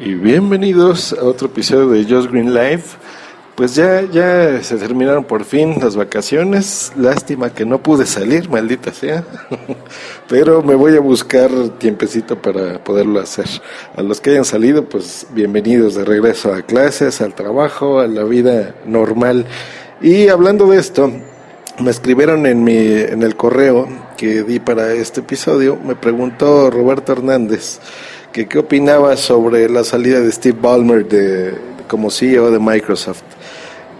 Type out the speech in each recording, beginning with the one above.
y bienvenidos a otro episodio de Just Green Life. Pues ya, ya se terminaron por fin las vacaciones. Lástima que no pude salir, maldita sea. Pero me voy a buscar tiempecito para poderlo hacer. A los que hayan salido, pues bienvenidos de regreso a clases, al trabajo, a la vida normal. Y hablando de esto, me escribieron en mi, en el correo que di para este episodio, me preguntó Roberto Hernández que qué opinaba sobre la salida de Steve Ballmer de, como CEO de Microsoft.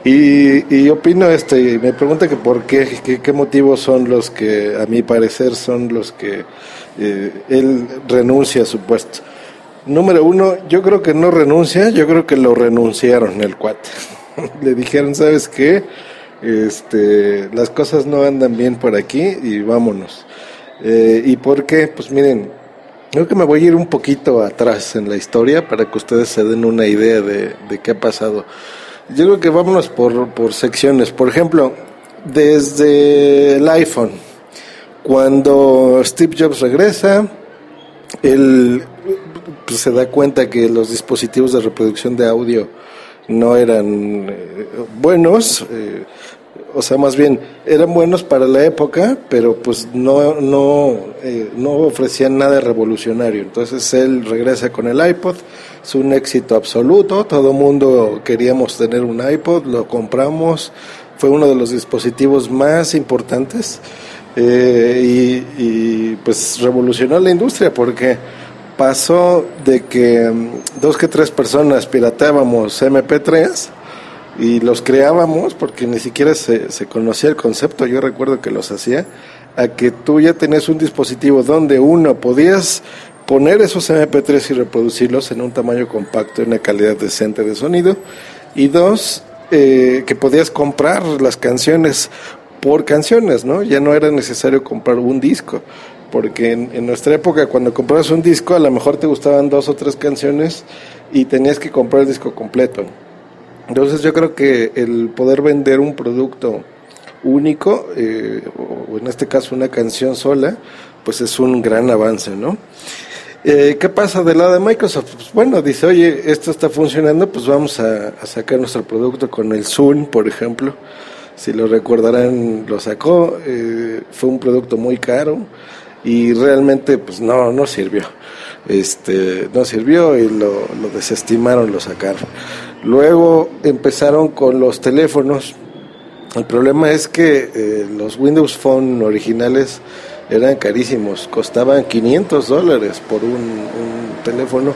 Y, y opino este, me pregunta que por qué, qué, motivos son los que, a mi parecer, son los que eh, él renuncia a su puesto. Número uno, yo creo que no renuncia, yo creo que lo renunciaron el cuate. Le dijeron, ¿sabes qué? Este, las cosas no andan bien por aquí y vámonos. Eh, ¿Y por qué? Pues miren, Creo que me voy a ir un poquito atrás en la historia para que ustedes se den una idea de, qué ha pasado. Yo creo que vámonos por, por secciones. Por ejemplo, desde el iPhone, cuando Steve Jobs regresa, él pues, se da cuenta que los dispositivos de reproducción de audio no eran eh, buenos. Eh, o sea, más bien eran buenos para la época, pero pues no, no, eh, no ofrecían nada revolucionario. Entonces él regresa con el iPod, es un éxito absoluto, todo mundo queríamos tener un iPod, lo compramos, fue uno de los dispositivos más importantes eh, y, y pues revolucionó la industria porque pasó de que mm, dos que tres personas pirateábamos MP3 y los creábamos porque ni siquiera se, se conocía el concepto, yo recuerdo que los hacía, a que tú ya tenías un dispositivo donde uno podías poner esos MP3 y reproducirlos en un tamaño compacto y una calidad decente de sonido, y dos, eh, que podías comprar las canciones por canciones, ¿no? Ya no era necesario comprar un disco, porque en, en, nuestra época cuando comprabas un disco a lo mejor te gustaban dos o tres canciones y tenías que comprar el disco completo. Entonces yo creo que el poder vender un producto único, eh, o en este caso una canción sola, pues es un gran avance, ¿no? Eh, ¿Qué pasa del lado de Microsoft? Pues bueno, dice, oye, esto está funcionando, pues vamos a, sacar nuestro producto con el Zoom, por ejemplo. Si lo recordarán, lo sacó, eh, fue un producto muy caro y realmente pues no, no sirvió. Este, no sirvió y lo, lo desestimaron, lo sacaron. Luego empezaron con los teléfonos. El problema es que eh, los Windows Phone originales eran carísimos, costaban 500 dólares por un, teléfono,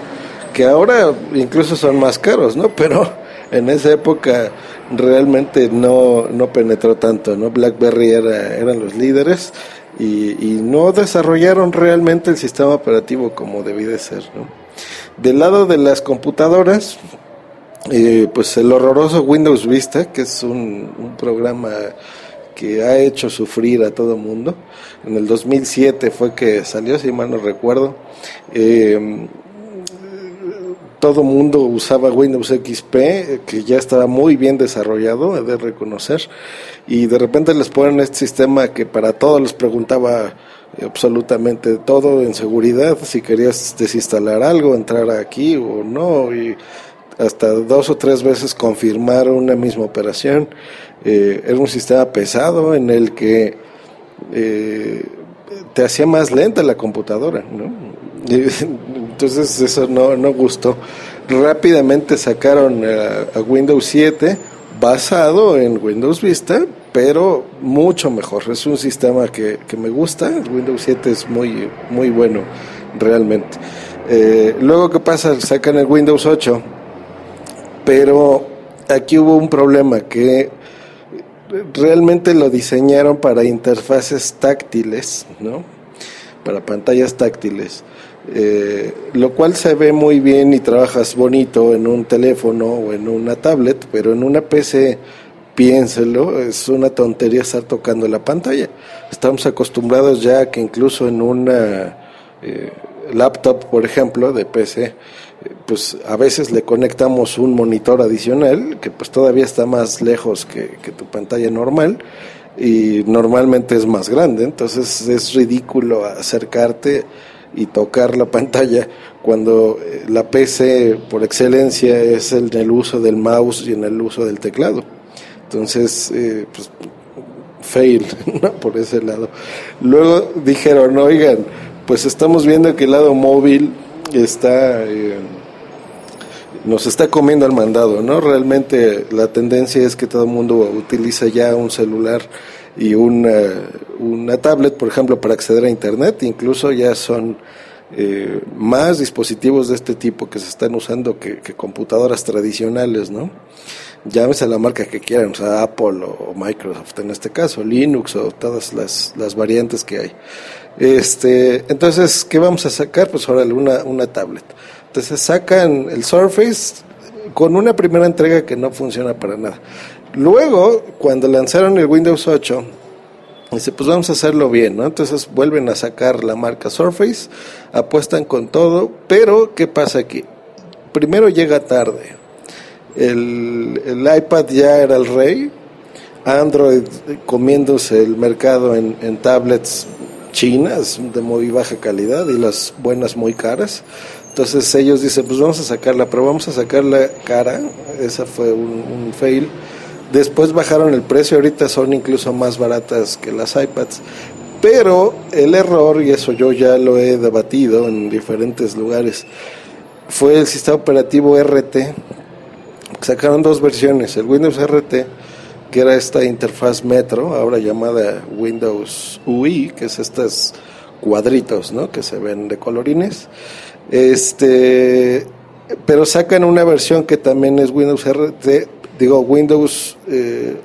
que ahora incluso son más caros, ¿no? Pero en esa época realmente no, no penetró tanto, ¿no? BlackBerry era, eran los líderes y, no desarrollaron realmente el sistema operativo como debía de ser, ¿no? Del lado de las computadoras, eh, pues el horroroso Windows Vista, que es un, programa que ha hecho sufrir a todo mundo. En el 2007 fue que salió, si mal no recuerdo. Eh, todo mundo usaba Windows XP, que ya estaba muy bien desarrollado, he de reconocer, y de repente les ponen este sistema que para todos les preguntaba absolutamente todo en seguridad, si querías desinstalar algo, entrar aquí o no, y hasta dos o tres veces confirmar una misma operación. Eh, era un sistema pesado en el que eh, te hacía más lenta la computadora, ¿no? Entonces eso no, no gustó. Rápidamente sacaron a, Windows 7 basado en Windows Vista, pero mucho mejor. Es un sistema que, que me gusta. Windows 7 es muy, muy bueno, realmente. Eh, luego, ¿qué pasa? Sacan el Windows 8 pero aquí hubo un problema que realmente lo diseñaron para interfaces táctiles, ¿no? Para pantallas táctiles. Eh, lo cual se ve muy bien y trabajas bonito en un teléfono o en una tablet, pero en una PC, piénselo, es una tontería estar tocando la pantalla. Estamos acostumbrados ya que incluso en una eh, laptop, por ejemplo, de PC, pues a veces le conectamos un monitor adicional que pues todavía está más lejos que, tu pantalla normal y normalmente es más grande, entonces es ridículo acercarte y tocar la pantalla cuando eh, la PC por excelencia es en el uso del mouse y en el uso del teclado. Entonces, eh, pues, fail, ¿no? Por ese lado. Luego dijeron, oigan, pues estamos viendo que el lado móvil está... Eh, nos está comiendo al mandado, ¿no? Realmente la tendencia es que todo el mundo utiliza ya un celular y una, una tablet, por ejemplo, para acceder a Internet. Incluso ya son eh, más dispositivos de este tipo que se están usando que, computadoras tradicionales, ¿no? Llámese la marca que quieran, o sea, Apple o Microsoft en este caso, Linux o todas las, las variantes que hay. Este, entonces, ¿qué vamos a sacar? Pues ahora una, una tablet. Entonces sacan el Surface con una primera entrega que no funciona para nada. Luego, cuando lanzaron el Windows 8, dice, pues vamos a hacerlo bien, ¿no? Entonces vuelven a sacar la marca Surface, apuestan con todo, pero ¿qué pasa aquí? Primero llega tarde. El, el iPad ya era el rey, Android comiéndose el mercado en, en tablets chinas de muy baja calidad y las buenas muy caras. Entonces ellos dicen, pues vamos a sacarla, pero vamos a sacarla cara. Esa fue un, fail. Después bajaron el precio, ahorita son incluso más baratas que las iPads. Pero el error, y eso yo ya lo he debatido en diferentes lugares, fue el sistema operativo RT. Sacaron dos versiones, el Windows RT, que era esta interfaz Metro, ahora llamada Windows UI, que es estos cuadritos ¿no? que se ven de colorines este, pero sacan una versión que también es Windows RT, digo Windows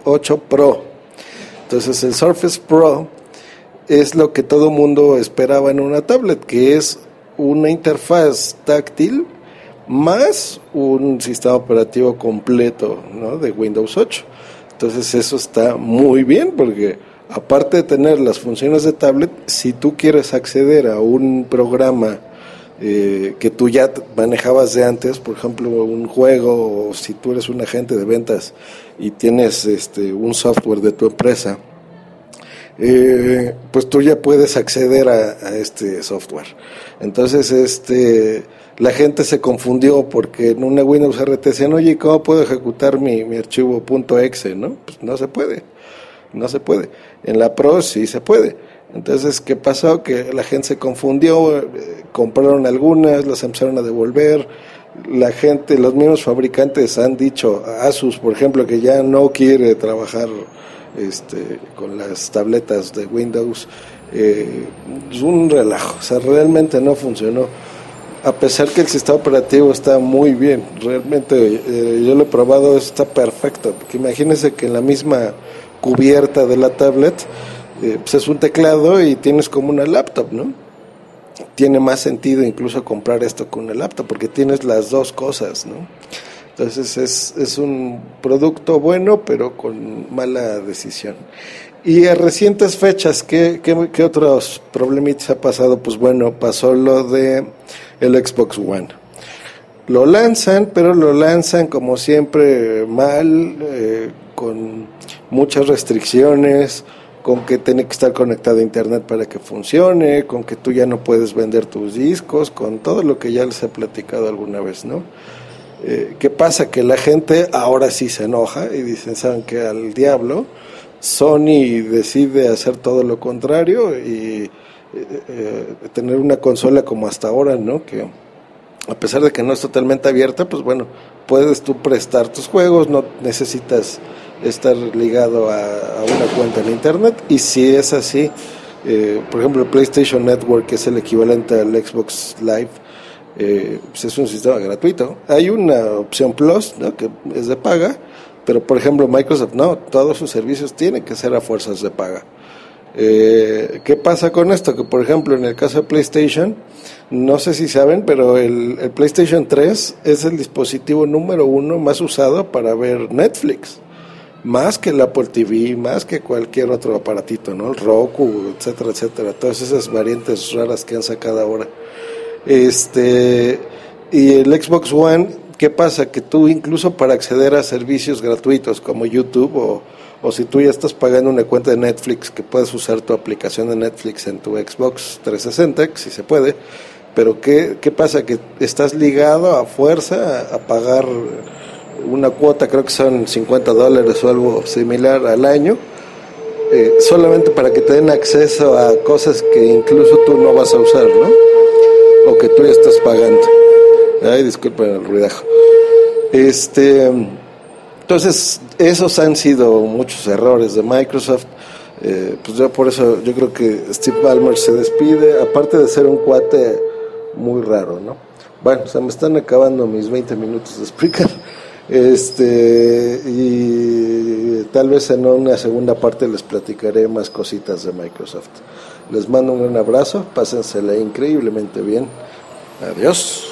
8 eh, Pro. Entonces el Surface Pro es lo que todo mundo esperaba en una tablet, que es una interfaz táctil más un sistema operativo completo ¿no? de Windows 8. Entonces eso está muy bien porque aparte de tener las funciones de tablet, si tú quieres acceder a un programa eh, que tú ya manejabas de antes, por ejemplo, un juego, o si tú eres un agente de ventas y tienes este, un software de tu empresa, eh, pues tú ya puedes acceder a, este software. Entonces, este, la gente se confundió porque en una Windows RT decían, oye, ¿cómo puedo ejecutar mi, mi archivo .exe? ¿no? Pues no se puede, no se puede. En la Pro sí se puede. Entonces, ¿qué pasó? Que la gente se confundió, eh, compraron algunas, las empezaron a devolver. La gente, los mismos fabricantes han dicho, Asus, por ejemplo, que ya no quiere trabajar este, con las tabletas de Windows. Eh, es un relajo, o sea, realmente no funcionó. A pesar que el sistema operativo está muy bien, realmente eh, yo lo he probado, está perfecto. Porque imagínense que en la misma cubierta de la tablet, eh, pues es un teclado y tienes como una laptop, ¿no? Tiene más sentido incluso comprar esto con una laptop porque tienes las dos cosas, ¿no? Entonces es, es un producto bueno pero con mala decisión. Y a recientes fechas, ¿qué, qué, qué otros problemitas ha pasado? Pues bueno, pasó lo de el Xbox One. Lo lanzan, pero lo lanzan como siempre mal, eh, con muchas restricciones, con que tiene que estar conectado a internet para que funcione, con que tú ya no puedes vender tus discos, con todo lo que ya les he platicado alguna vez, ¿no? Eh, ¿Qué pasa? Que la gente ahora sí se enoja y dicen, ¿saben que Al diablo, Sony decide hacer todo lo contrario y eh, eh, tener una consola como hasta ahora, ¿no? Que a pesar de que no es totalmente abierta, pues bueno, puedes tú prestar tus juegos, no necesitas estar ligado a, una cuenta en Internet y si es así, eh, por ejemplo el PlayStation Network, que es el equivalente al Xbox Live, eh, pues es un sistema gratuito. Hay una opción Plus, que es de paga, pero por ejemplo Microsoft no, todos sus servicios tienen que ser a fuerzas de paga. Eh, ¿Qué pasa con esto? Que por ejemplo en el caso de PlayStation, no sé si saben, pero el, el PlayStation 3 es el dispositivo número uno más usado para ver Netflix más que el Apple TV, más que cualquier otro aparatito, ¿no? El Roku, etcétera, etcétera, todas esas variantes raras que han sacado ahora. Este, y el Xbox One, ¿qué pasa? Que tú incluso para acceder a servicios gratuitos como YouTube o, o si tú ya estás pagando una cuenta de Netflix, que puedes usar tu aplicación de Netflix en tu Xbox 360, si se puede, pero ¿qué, ¿qué pasa? Que estás ligado a fuerza a pagar una cuota, creo que son 50 dólares o algo similar al año, eh, solamente para que te den acceso a cosas que incluso tú no vas a usar, ¿no? O que tú ya estás pagando. Ay, disculpen el ruidajo. Este, entonces, esos han sido muchos errores de Microsoft. Eh, pues yo por eso, yo creo que Steve Ballmer se despide, aparte de ser un cuate muy raro, ¿no? Bueno, se me están acabando mis 20 minutos de explicar. Este, y tal vez en una segunda parte les platicaré más cositas de Microsoft. Les mando un abrazo, pásensela increíblemente bien. Adiós.